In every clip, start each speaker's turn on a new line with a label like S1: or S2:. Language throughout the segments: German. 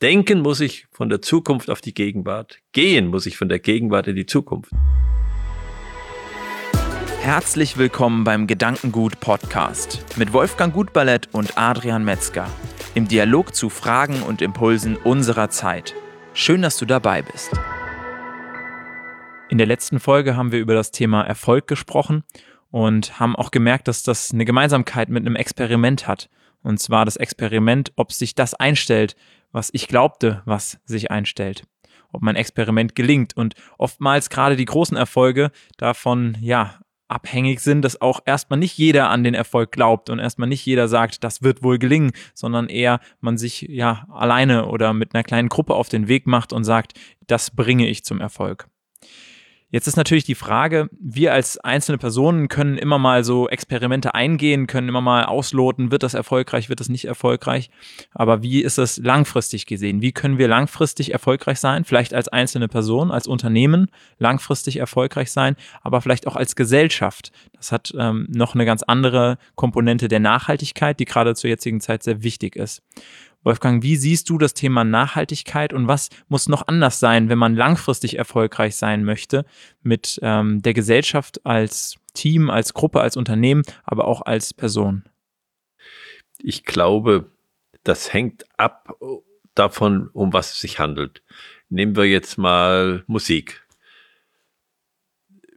S1: Denken muss ich von der Zukunft auf die Gegenwart. Gehen muss ich von der Gegenwart in die Zukunft.
S2: Herzlich willkommen beim Gedankengut Podcast mit Wolfgang Gutballett und Adrian Metzger im Dialog zu Fragen und Impulsen unserer Zeit. Schön, dass du dabei bist. In der letzten Folge haben wir über das Thema Erfolg gesprochen und haben auch gemerkt, dass das eine Gemeinsamkeit mit einem Experiment hat. Und zwar das Experiment, ob sich das einstellt, was ich glaubte, was sich einstellt. Ob mein Experiment gelingt. Und oftmals gerade die großen Erfolge davon, ja, abhängig sind, dass auch erstmal nicht jeder an den Erfolg glaubt und erstmal nicht jeder sagt, das wird wohl gelingen, sondern eher man sich ja alleine oder mit einer kleinen Gruppe auf den Weg macht und sagt, das bringe ich zum Erfolg. Jetzt ist natürlich die Frage, wir als einzelne Personen können immer mal so Experimente eingehen, können immer mal ausloten, wird das erfolgreich, wird das nicht erfolgreich. Aber wie ist es langfristig gesehen? Wie können wir langfristig erfolgreich sein? Vielleicht als einzelne Person, als Unternehmen langfristig erfolgreich sein, aber vielleicht auch als Gesellschaft. Das hat ähm, noch eine ganz andere Komponente der Nachhaltigkeit, die gerade zur jetzigen Zeit sehr wichtig ist. Wolfgang, wie siehst du das Thema Nachhaltigkeit und was muss noch anders sein, wenn man langfristig erfolgreich sein möchte mit ähm, der Gesellschaft als Team, als Gruppe, als Unternehmen, aber auch als Person?
S1: Ich glaube, das hängt ab davon, um was es sich handelt. Nehmen wir jetzt mal Musik.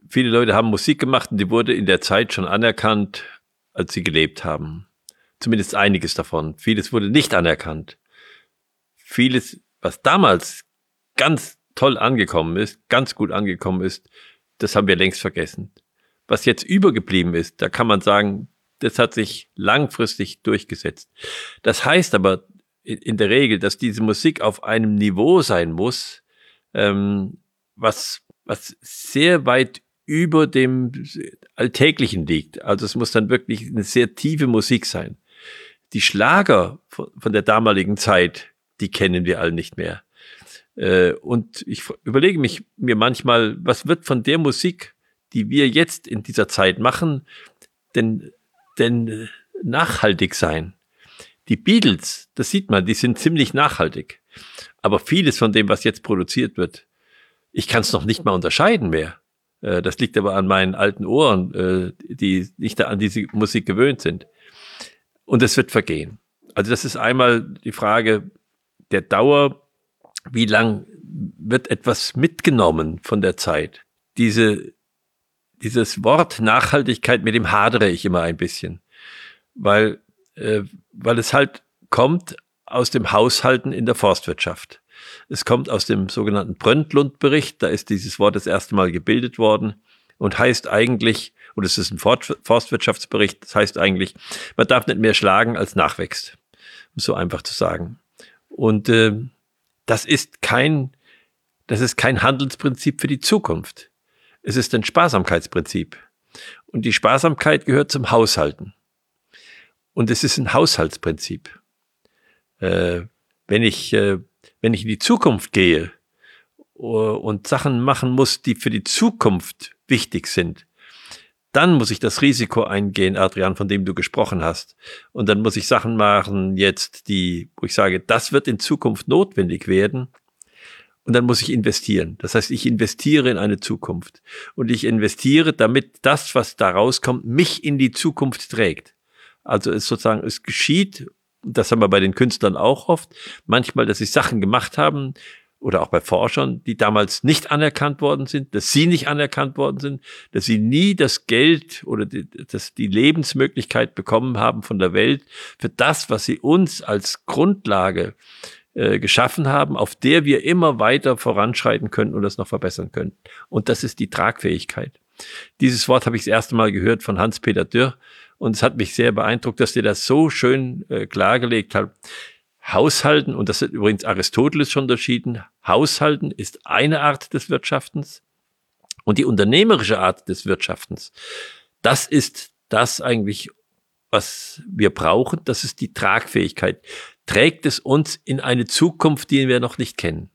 S1: Viele Leute haben Musik gemacht und die wurde in der Zeit schon anerkannt, als sie gelebt haben. Zumindest einiges davon. Vieles wurde nicht anerkannt. Vieles, was damals ganz toll angekommen ist, ganz gut angekommen ist, das haben wir längst vergessen. Was jetzt übergeblieben ist, da kann man sagen, das hat sich langfristig durchgesetzt. Das heißt aber in der Regel, dass diese Musik auf einem Niveau sein muss, ähm, was, was sehr weit über dem Alltäglichen liegt. Also es muss dann wirklich eine sehr tiefe Musik sein die Schlager von der damaligen Zeit, die kennen wir alle nicht mehr. Äh, und ich überlege mich mir manchmal, was wird von der Musik, die wir jetzt in dieser Zeit machen, denn, denn nachhaltig sein? Die Beatles, das sieht man, die sind ziemlich nachhaltig. Aber vieles von dem, was jetzt produziert wird, ich kann es noch nicht mal unterscheiden mehr. Äh, das liegt aber an meinen alten Ohren, äh, die nicht an diese Musik gewöhnt sind. Und es wird vergehen. Also das ist einmal die Frage der Dauer. Wie lang wird etwas mitgenommen von der Zeit? Diese, dieses Wort Nachhaltigkeit, mit dem hadere ich immer ein bisschen. Weil, äh, weil es halt kommt aus dem Haushalten in der Forstwirtschaft. Es kommt aus dem sogenannten Bröndlund-Bericht. Da ist dieses Wort das erste Mal gebildet worden und heißt eigentlich, und es ist ein Forstwirtschaftsbericht, das heißt eigentlich, man darf nicht mehr schlagen, als nachwächst. Um so einfach zu sagen. Und äh, das ist kein, das ist kein Handelsprinzip für die Zukunft. Es ist ein Sparsamkeitsprinzip. Und die Sparsamkeit gehört zum Haushalten. Und es ist ein Haushaltsprinzip. Äh, wenn ich, äh, wenn ich in die Zukunft gehe uh, und Sachen machen muss, die für die Zukunft wichtig sind, dann muss ich das Risiko eingehen, Adrian, von dem du gesprochen hast. Und dann muss ich Sachen machen jetzt, die, wo ich sage, das wird in Zukunft notwendig werden. Und dann muss ich investieren. Das heißt, ich investiere in eine Zukunft. Und ich investiere, damit das, was da rauskommt, mich in die Zukunft trägt. Also es sozusagen, es geschieht, das haben wir bei den Künstlern auch oft, manchmal, dass sie Sachen gemacht haben, oder auch bei Forschern, die damals nicht anerkannt worden sind, dass sie nicht anerkannt worden sind, dass sie nie das Geld oder die, dass die Lebensmöglichkeit bekommen haben von der Welt für das, was sie uns als Grundlage äh, geschaffen haben, auf der wir immer weiter voranschreiten können und das noch verbessern können. Und das ist die Tragfähigkeit. Dieses Wort habe ich das erste Mal gehört von Hans-Peter Dürr und es hat mich sehr beeindruckt, dass der das so schön äh, klargelegt hat. Haushalten, und das hat übrigens Aristoteles schon unterschieden, Haushalten ist eine Art des Wirtschaftens und die unternehmerische Art des Wirtschaftens, das ist das eigentlich, was wir brauchen, das ist die Tragfähigkeit. Trägt es uns in eine Zukunft, die wir noch nicht kennen?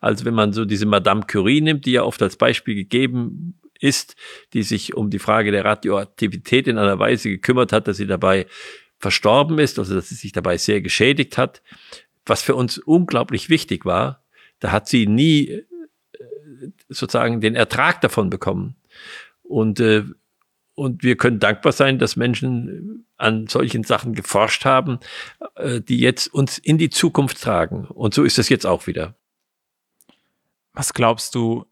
S1: Also wenn man so diese Madame Curie nimmt, die ja oft als Beispiel gegeben ist, die sich um die Frage der Radioaktivität in einer Weise gekümmert hat, dass sie dabei verstorben ist, also dass sie sich dabei sehr geschädigt hat. was für uns unglaublich wichtig war, da hat sie nie äh, sozusagen den Ertrag davon bekommen. Und, äh, und wir können dankbar sein, dass Menschen an solchen Sachen geforscht haben, äh, die jetzt uns in die Zukunft tragen. Und so ist es jetzt auch wieder.
S2: Was glaubst du,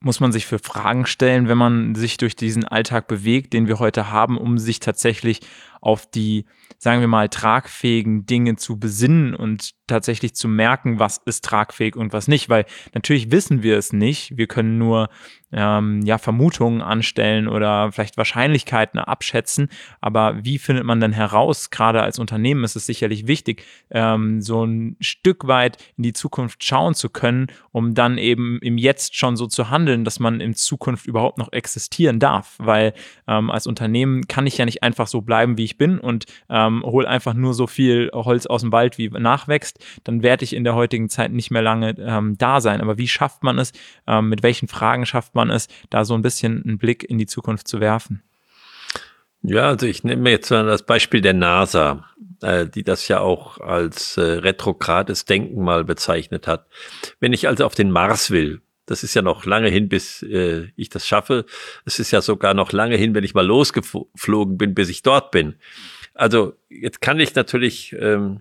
S2: muss man sich für Fragen stellen, wenn man sich durch diesen Alltag bewegt, den wir heute haben, um sich tatsächlich auf die, sagen wir mal, tragfähigen Dinge zu besinnen und tatsächlich zu merken, was ist tragfähig und was nicht, weil natürlich wissen wir es nicht. Wir können nur ähm, ja Vermutungen anstellen oder vielleicht Wahrscheinlichkeiten abschätzen. Aber wie findet man denn heraus? Gerade als Unternehmen ist es sicherlich wichtig, ähm, so ein Stück weit in die Zukunft schauen zu können, um dann eben im Jetzt schon so zu handeln, dass man in Zukunft überhaupt noch existieren darf. Weil ähm, als Unternehmen kann ich ja nicht einfach so bleiben, wie ich bin und ähm, hole einfach nur so viel Holz aus dem Wald, wie nachwächst, dann werde ich in der heutigen Zeit nicht mehr lange ähm, da sein. Aber wie schafft man es? Ähm, mit welchen Fragen schafft man es, da so ein bisschen einen Blick in die Zukunft zu werfen?
S1: Ja, also ich nehme jetzt mal das Beispiel der NASA, äh, die das ja auch als äh, retrogrades Denken mal bezeichnet hat. Wenn ich also auf den Mars will, das ist ja noch lange hin, bis äh, ich das schaffe. Es ist ja sogar noch lange hin, wenn ich mal losgeflogen bin, bis ich dort bin. Also jetzt kann ich natürlich, ähm,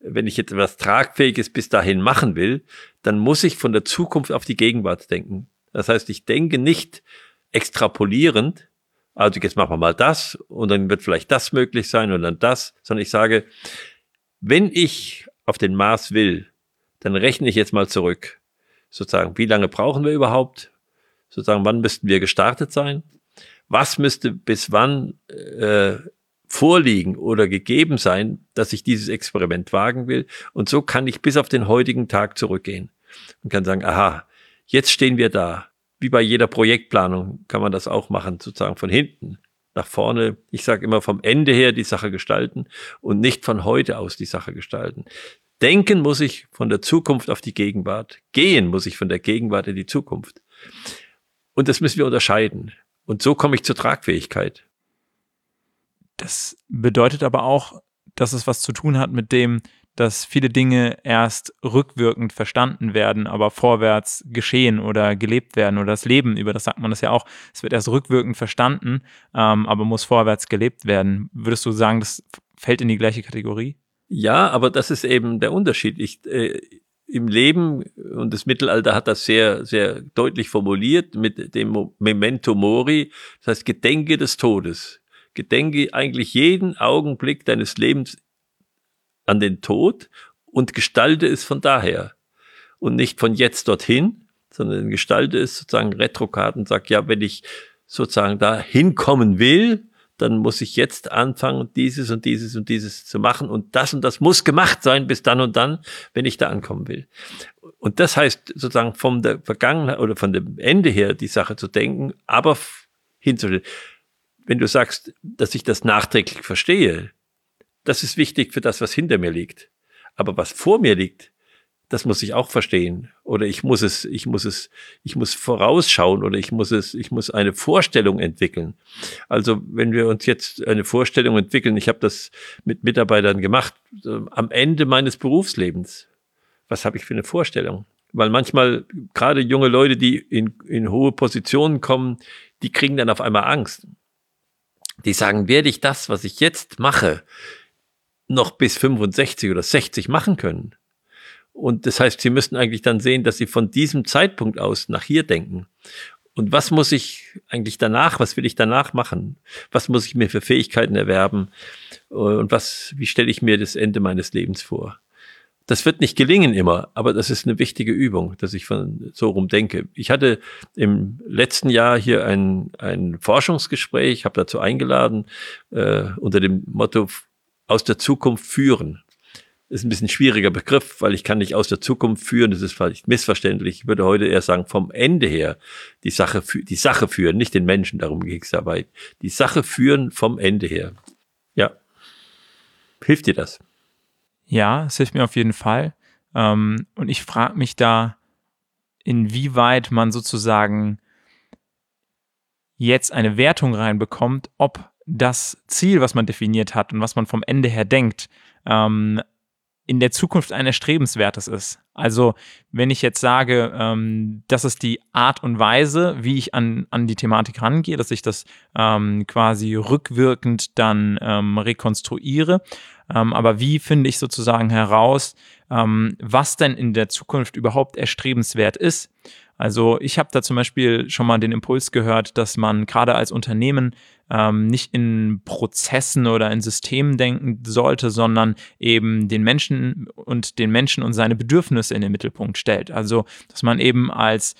S1: wenn ich jetzt etwas Tragfähiges bis dahin machen will, dann muss ich von der Zukunft auf die Gegenwart denken. Das heißt, ich denke nicht extrapolierend, also jetzt machen wir mal das und dann wird vielleicht das möglich sein und dann das, sondern ich sage, wenn ich auf den Mars will, dann rechne ich jetzt mal zurück sozusagen, wie lange brauchen wir überhaupt? Sozusagen, wann müssten wir gestartet sein? Was müsste bis wann äh, vorliegen oder gegeben sein, dass ich dieses Experiment wagen will? Und so kann ich bis auf den heutigen Tag zurückgehen und kann sagen, aha, jetzt stehen wir da. Wie bei jeder Projektplanung kann man das auch machen, sozusagen von hinten nach vorne. Ich sage immer vom Ende her die Sache gestalten und nicht von heute aus die Sache gestalten. Denken muss ich von der Zukunft auf die Gegenwart. Gehen muss ich von der Gegenwart in die Zukunft. Und das müssen wir unterscheiden. Und so komme ich zur Tragfähigkeit.
S2: Das bedeutet aber auch, dass es was zu tun hat mit dem, dass viele Dinge erst rückwirkend verstanden werden, aber vorwärts geschehen oder gelebt werden oder das Leben, über das sagt man das ja auch, es wird erst rückwirkend verstanden, ähm, aber muss vorwärts gelebt werden. Würdest du sagen, das fällt in die gleiche Kategorie?
S1: Ja, aber das ist eben der Unterschied. Ich, äh, Im Leben, und das Mittelalter hat das sehr, sehr deutlich formuliert mit dem Memento Mori, das heißt Gedenke des Todes. Gedenke eigentlich jeden Augenblick deines Lebens an den Tod und gestalte es von daher. Und nicht von jetzt dorthin, sondern gestalte es sozusagen retrograd und sag, ja, wenn ich sozusagen da hinkommen will, dann muss ich jetzt anfangen, dieses und dieses und dieses zu machen und das und das muss gemacht sein bis dann und dann, wenn ich da ankommen will. Und das heißt sozusagen vom der Vergangenheit oder von dem Ende her die Sache zu denken, aber hinzustellen. Wenn du sagst, dass ich das nachträglich verstehe, das ist wichtig für das, was hinter mir liegt. Aber was vor mir liegt, das muss ich auch verstehen. Oder ich muss es, ich muss es, ich muss vorausschauen oder ich muss es, ich muss eine Vorstellung entwickeln. Also wenn wir uns jetzt eine Vorstellung entwickeln, ich habe das mit Mitarbeitern gemacht, am Ende meines Berufslebens, was habe ich für eine Vorstellung? Weil manchmal gerade junge Leute, die in, in hohe Positionen kommen, die kriegen dann auf einmal Angst. Die sagen, werde ich das, was ich jetzt mache, noch bis 65 oder 60 machen können? Und das heißt, Sie müssten eigentlich dann sehen, dass Sie von diesem Zeitpunkt aus nach hier denken. Und was muss ich eigentlich danach, was will ich danach machen? Was muss ich mir für Fähigkeiten erwerben? Und was, wie stelle ich mir das Ende meines Lebens vor? Das wird nicht gelingen immer, aber das ist eine wichtige Übung, dass ich von so rum denke. Ich hatte im letzten Jahr hier ein, ein Forschungsgespräch, habe dazu eingeladen, äh, unter dem Motto aus der Zukunft führen ist ein bisschen schwieriger Begriff, weil ich kann nicht aus der Zukunft führen, das ist vielleicht missverständlich. Ich würde heute eher sagen, vom Ende her die Sache, die Sache führen, nicht den Menschen, darum ging es dabei. Die Sache führen vom Ende her. Ja. Hilft dir das?
S2: Ja, es hilft mir auf jeden Fall. Ähm, und ich frage mich da, inwieweit man sozusagen jetzt eine Wertung reinbekommt, ob das Ziel, was man definiert hat und was man vom Ende her denkt, ähm, in der Zukunft ein erstrebenswertes ist. Also wenn ich jetzt sage, ähm, das ist die Art und Weise, wie ich an, an die Thematik rangehe, dass ich das ähm, quasi rückwirkend dann ähm, rekonstruiere. Ähm, aber wie finde ich sozusagen heraus, ähm, was denn in der Zukunft überhaupt erstrebenswert ist? Also ich habe da zum Beispiel schon mal den Impuls gehört, dass man gerade als Unternehmen ähm, nicht in Prozessen oder in Systemen denken sollte, sondern eben den Menschen und den Menschen und seine Bedürfnisse in den Mittelpunkt stellt. Also dass man eben als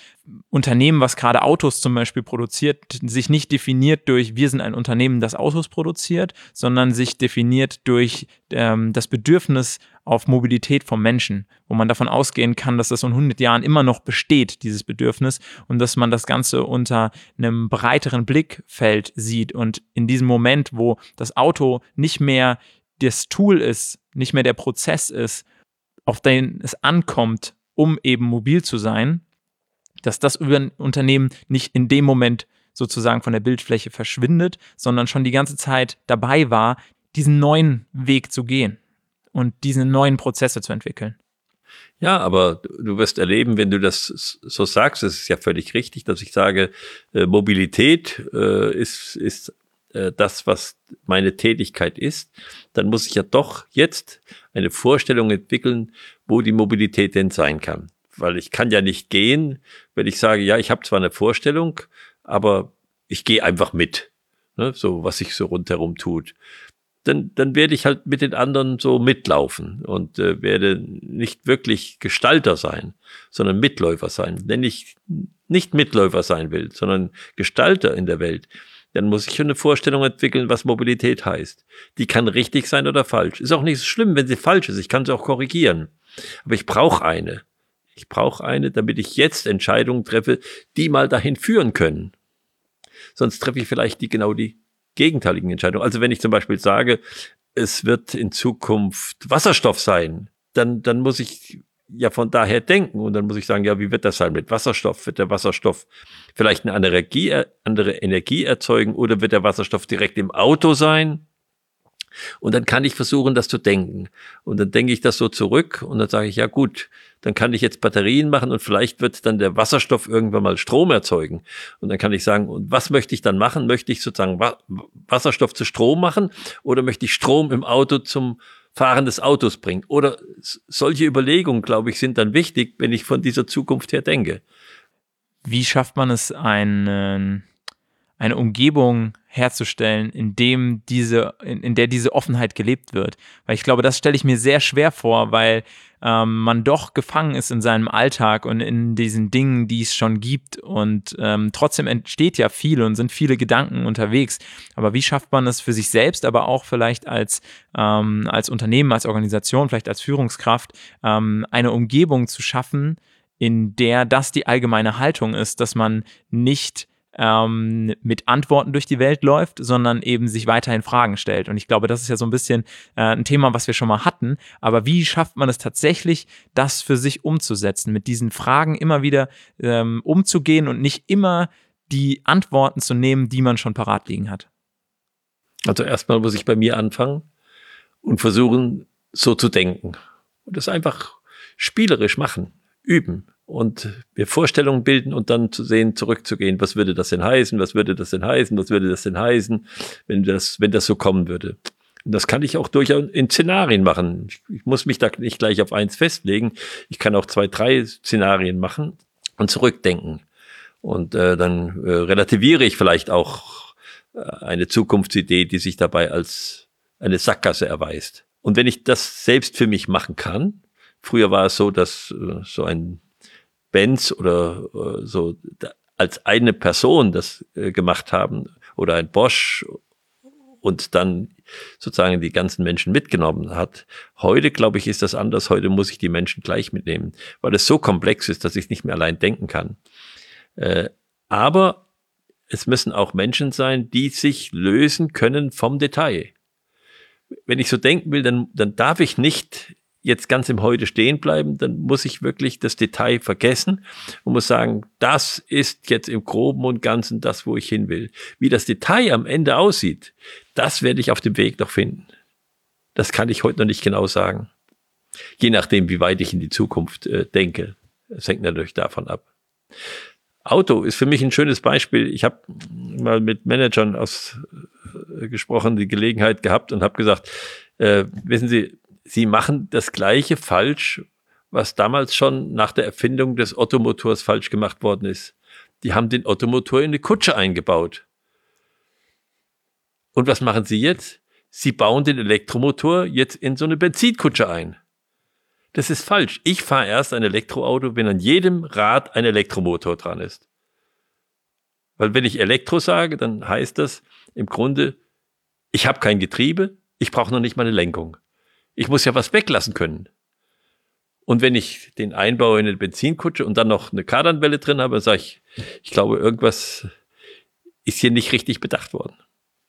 S2: Unternehmen, was gerade Autos zum Beispiel produziert, sich nicht definiert durch, wir sind ein Unternehmen, das Autos produziert, sondern sich definiert durch ähm, das Bedürfnis auf Mobilität vom Menschen, wo man davon ausgehen kann, dass das in 100 Jahren immer noch besteht, dieses Bedürfnis, und dass man das Ganze unter einem breiteren Blickfeld sieht. Und in diesem Moment, wo das Auto nicht mehr das Tool ist, nicht mehr der Prozess ist, auf den es ankommt, um eben mobil zu sein, dass das Unternehmen nicht in dem Moment sozusagen von der Bildfläche verschwindet, sondern schon die ganze Zeit dabei war, diesen neuen Weg zu gehen und diese neuen Prozesse zu entwickeln.
S1: Ja, aber du wirst erleben, wenn du das so sagst, es ist ja völlig richtig, dass ich sage, äh, Mobilität äh, ist, ist äh, das, was meine Tätigkeit ist, dann muss ich ja doch jetzt eine Vorstellung entwickeln, wo die Mobilität denn sein kann. Weil ich kann ja nicht gehen, wenn ich sage, ja, ich habe zwar eine Vorstellung, aber ich gehe einfach mit, ne, so was sich so rundherum tut dann, dann werde ich halt mit den anderen so mitlaufen und äh, werde nicht wirklich Gestalter sein, sondern Mitläufer sein. Wenn ich nicht Mitläufer sein will, sondern Gestalter in der Welt, dann muss ich schon eine Vorstellung entwickeln, was Mobilität heißt. Die kann richtig sein oder falsch. Ist auch nicht so schlimm, wenn sie falsch ist. Ich kann sie auch korrigieren. Aber ich brauche eine. Ich brauche eine, damit ich jetzt Entscheidungen treffe, die mal dahin führen können. Sonst treffe ich vielleicht die genau die gegenteiligen Entscheidungen. Also wenn ich zum Beispiel sage, es wird in Zukunft Wasserstoff sein, dann, dann muss ich ja von daher denken und dann muss ich sagen, ja, wie wird das sein mit Wasserstoff? Wird der Wasserstoff vielleicht eine andere Energie, andere Energie erzeugen oder wird der Wasserstoff direkt im Auto sein? Und dann kann ich versuchen, das zu denken. Und dann denke ich das so zurück und dann sage ich, ja gut, dann kann ich jetzt Batterien machen und vielleicht wird dann der Wasserstoff irgendwann mal Strom erzeugen. Und dann kann ich sagen, und was möchte ich dann machen? Möchte ich sozusagen Wasserstoff zu Strom machen oder möchte ich Strom im Auto zum Fahren des Autos bringen? Oder solche Überlegungen, glaube ich, sind dann wichtig, wenn ich von dieser Zukunft her denke.
S2: Wie schafft man es, einen eine Umgebung herzustellen, in dem diese, in, in der diese Offenheit gelebt wird. Weil ich glaube, das stelle ich mir sehr schwer vor, weil ähm, man doch gefangen ist in seinem Alltag und in diesen Dingen, die es schon gibt. Und ähm, trotzdem entsteht ja viel und sind viele Gedanken unterwegs. Aber wie schafft man es für sich selbst, aber auch vielleicht als, ähm, als Unternehmen, als Organisation, vielleicht als Führungskraft, ähm, eine Umgebung zu schaffen, in der das die allgemeine Haltung ist, dass man nicht ähm, mit Antworten durch die Welt läuft, sondern eben sich weiterhin Fragen stellt. Und ich glaube, das ist ja so ein bisschen äh, ein Thema, was wir schon mal hatten. Aber wie schafft man es tatsächlich, das für sich umzusetzen, mit diesen Fragen immer wieder ähm, umzugehen und nicht immer die Antworten zu nehmen, die man schon parat liegen hat?
S1: Also erstmal muss ich bei mir anfangen und versuchen, so zu denken. Und das einfach spielerisch machen, üben und mir Vorstellungen bilden und dann zu sehen, zurückzugehen, was würde das denn heißen, was würde das denn heißen, was würde das denn heißen, wenn das, wenn das so kommen würde. Und das kann ich auch durchaus in Szenarien machen. Ich, ich muss mich da nicht gleich auf eins festlegen. Ich kann auch zwei, drei Szenarien machen und zurückdenken. Und äh, dann äh, relativiere ich vielleicht auch äh, eine Zukunftsidee, die sich dabei als eine Sackgasse erweist. Und wenn ich das selbst für mich machen kann, früher war es so, dass äh, so ein Benz oder äh, so als eine Person das äh, gemacht haben oder ein Bosch und dann sozusagen die ganzen Menschen mitgenommen hat. Heute, glaube ich, ist das anders. Heute muss ich die Menschen gleich mitnehmen, weil es so komplex ist, dass ich nicht mehr allein denken kann. Äh, aber es müssen auch Menschen sein, die sich lösen können vom Detail. Wenn ich so denken will, dann, dann darf ich nicht jetzt ganz im Heute stehen bleiben, dann muss ich wirklich das Detail vergessen und muss sagen, das ist jetzt im Groben und Ganzen das, wo ich hin will. Wie das Detail am Ende aussieht, das werde ich auf dem Weg noch finden. Das kann ich heute noch nicht genau sagen. Je nachdem, wie weit ich in die Zukunft äh, denke. Es hängt natürlich davon ab. Auto ist für mich ein schönes Beispiel. Ich habe mal mit Managern aus äh, gesprochen, die Gelegenheit gehabt und habe gesagt, äh, wissen Sie, Sie machen das gleiche falsch, was damals schon nach der Erfindung des Ottomotors falsch gemacht worden ist. Die haben den Ottomotor in eine Kutsche eingebaut. Und was machen Sie jetzt? Sie bauen den Elektromotor jetzt in so eine Benzinkutsche ein. Das ist falsch. Ich fahre erst ein Elektroauto, wenn an jedem Rad ein Elektromotor dran ist. Weil wenn ich Elektro sage, dann heißt das im Grunde, ich habe kein Getriebe, ich brauche noch nicht mal eine Lenkung. Ich muss ja was weglassen können. Und wenn ich den einbaue in eine Benzinkutsche und dann noch eine Kardanwelle drin habe, sage ich, ich glaube, irgendwas ist hier nicht richtig bedacht worden.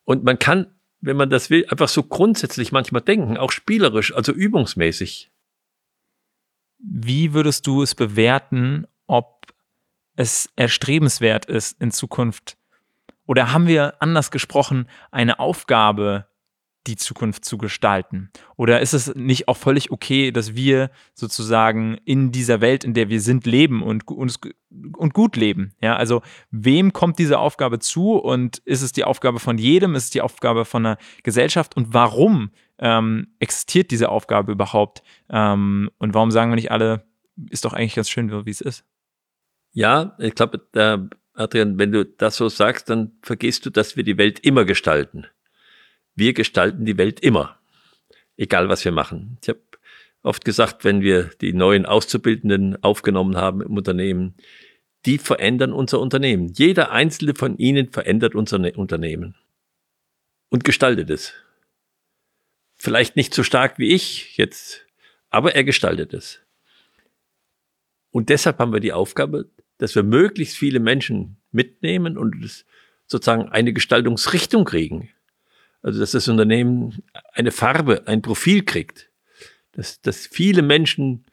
S1: Und man kann, wenn man das will, einfach so grundsätzlich manchmal denken, auch spielerisch, also übungsmäßig.
S2: Wie würdest du es bewerten, ob es erstrebenswert ist, in Zukunft, oder haben wir anders gesprochen, eine Aufgabe die Zukunft zu gestalten? Oder ist es nicht auch völlig okay, dass wir sozusagen in dieser Welt, in der wir sind, leben und, und, und gut leben? Ja, also wem kommt diese Aufgabe zu und ist es die Aufgabe von jedem? Ist es die Aufgabe von einer Gesellschaft? Und warum ähm, existiert diese Aufgabe überhaupt? Ähm, und warum sagen wir nicht alle, ist doch eigentlich ganz schön, wie es ist?
S1: Ja, ich glaube, Adrian, wenn du das so sagst, dann vergisst du, dass wir die Welt immer gestalten. Wir gestalten die Welt immer, egal was wir machen. Ich habe oft gesagt, wenn wir die neuen Auszubildenden aufgenommen haben im Unternehmen, die verändern unser Unternehmen. Jeder einzelne von ihnen verändert unser ne-, Unternehmen und gestaltet es. Vielleicht nicht so stark wie ich jetzt, aber er gestaltet es. Und deshalb haben wir die Aufgabe, dass wir möglichst viele Menschen mitnehmen und sozusagen eine Gestaltungsrichtung kriegen. Also dass das Unternehmen eine Farbe, ein Profil kriegt. Dass, dass viele Menschen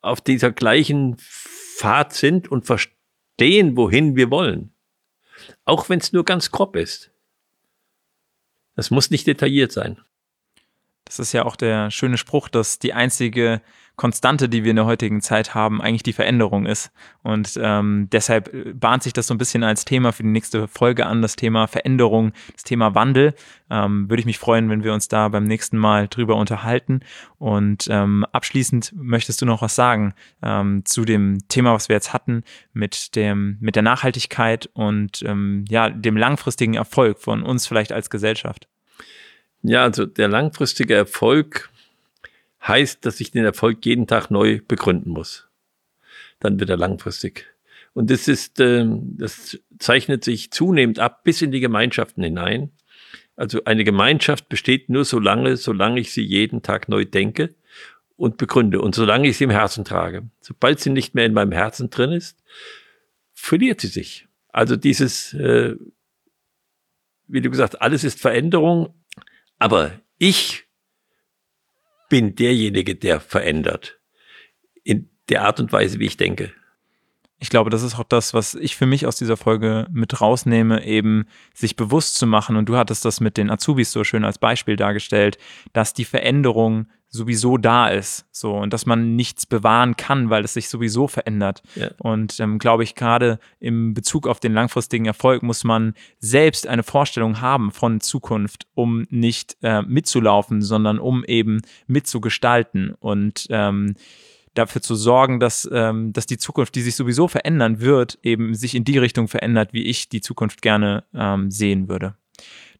S1: auf dieser gleichen Pfad sind und verstehen, wohin wir wollen. Auch wenn es nur ganz grob ist. Das muss nicht detailliert sein.
S2: Das ist ja auch der schöne Spruch, dass die einzige Konstante, die wir in der heutigen Zeit haben, eigentlich die Veränderung ist. Und ähm, deshalb äh, bahnt sich das so ein bisschen als Thema für die nächste Folge an, das Thema Veränderung, das Thema Wandel. Ähm, würde ich mich freuen, wenn wir uns da beim nächsten Mal drüber unterhalten. Und ähm, abschließend möchtest du noch was sagen ähm, zu dem Thema, was wir jetzt hatten, mit dem, mit der Nachhaltigkeit und ähm, ja, dem langfristigen Erfolg von uns vielleicht als Gesellschaft.
S1: Ja, also der langfristige Erfolg heißt, dass ich den Erfolg jeden Tag neu begründen muss. Dann wird er langfristig. Und das ist, äh, das zeichnet sich zunehmend ab bis in die Gemeinschaften hinein. Also eine Gemeinschaft besteht nur so lange, solange ich sie jeden Tag neu denke und begründe und solange ich sie im Herzen trage. Sobald sie nicht mehr in meinem Herzen drin ist, verliert sie sich. Also dieses, äh, wie du gesagt, alles ist Veränderung, aber ich bin derjenige, der verändert. In der Art und Weise, wie ich denke.
S2: Ich glaube, das ist auch das, was ich für mich aus dieser Folge mit rausnehme, eben sich bewusst zu machen. Und du hattest das mit den Azubis so schön als Beispiel dargestellt, dass die Veränderung sowieso da ist, so und dass man nichts bewahren kann, weil es sich sowieso verändert. Ja. Und ähm, glaube ich, gerade im Bezug auf den langfristigen Erfolg muss man selbst eine Vorstellung haben von Zukunft, um nicht äh, mitzulaufen, sondern um eben mitzugestalten und ähm, dafür zu sorgen, dass, ähm, dass die Zukunft, die sich sowieso verändern wird, eben sich in die Richtung verändert, wie ich die Zukunft gerne ähm, sehen würde.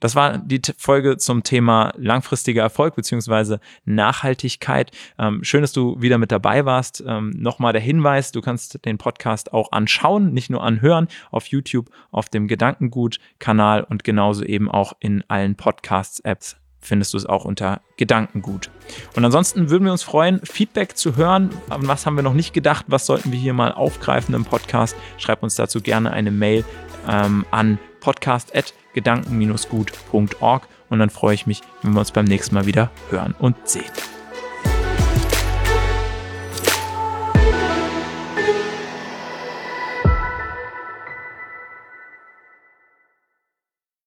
S2: Das war die Folge zum Thema langfristiger Erfolg beziehungsweise Nachhaltigkeit. Ähm, schön, dass du wieder mit dabei warst. Ähm, Nochmal der Hinweis, du kannst den Podcast auch anschauen, nicht nur anhören, auf YouTube, auf dem Gedankengut-Kanal und genauso eben auch in allen Podcasts-Apps findest du es auch unter Gedankengut. Und ansonsten würden wir uns freuen, Feedback zu hören. An was haben wir noch nicht gedacht? Was sollten wir hier mal aufgreifen im Podcast? Schreib uns dazu gerne eine Mail ähm, an podcast.gedanken-gut.org und dann freue ich mich, wenn wir uns beim nächsten Mal wieder hören und sehen.